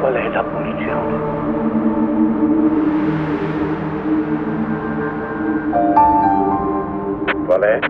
qual é la punição? Qual é?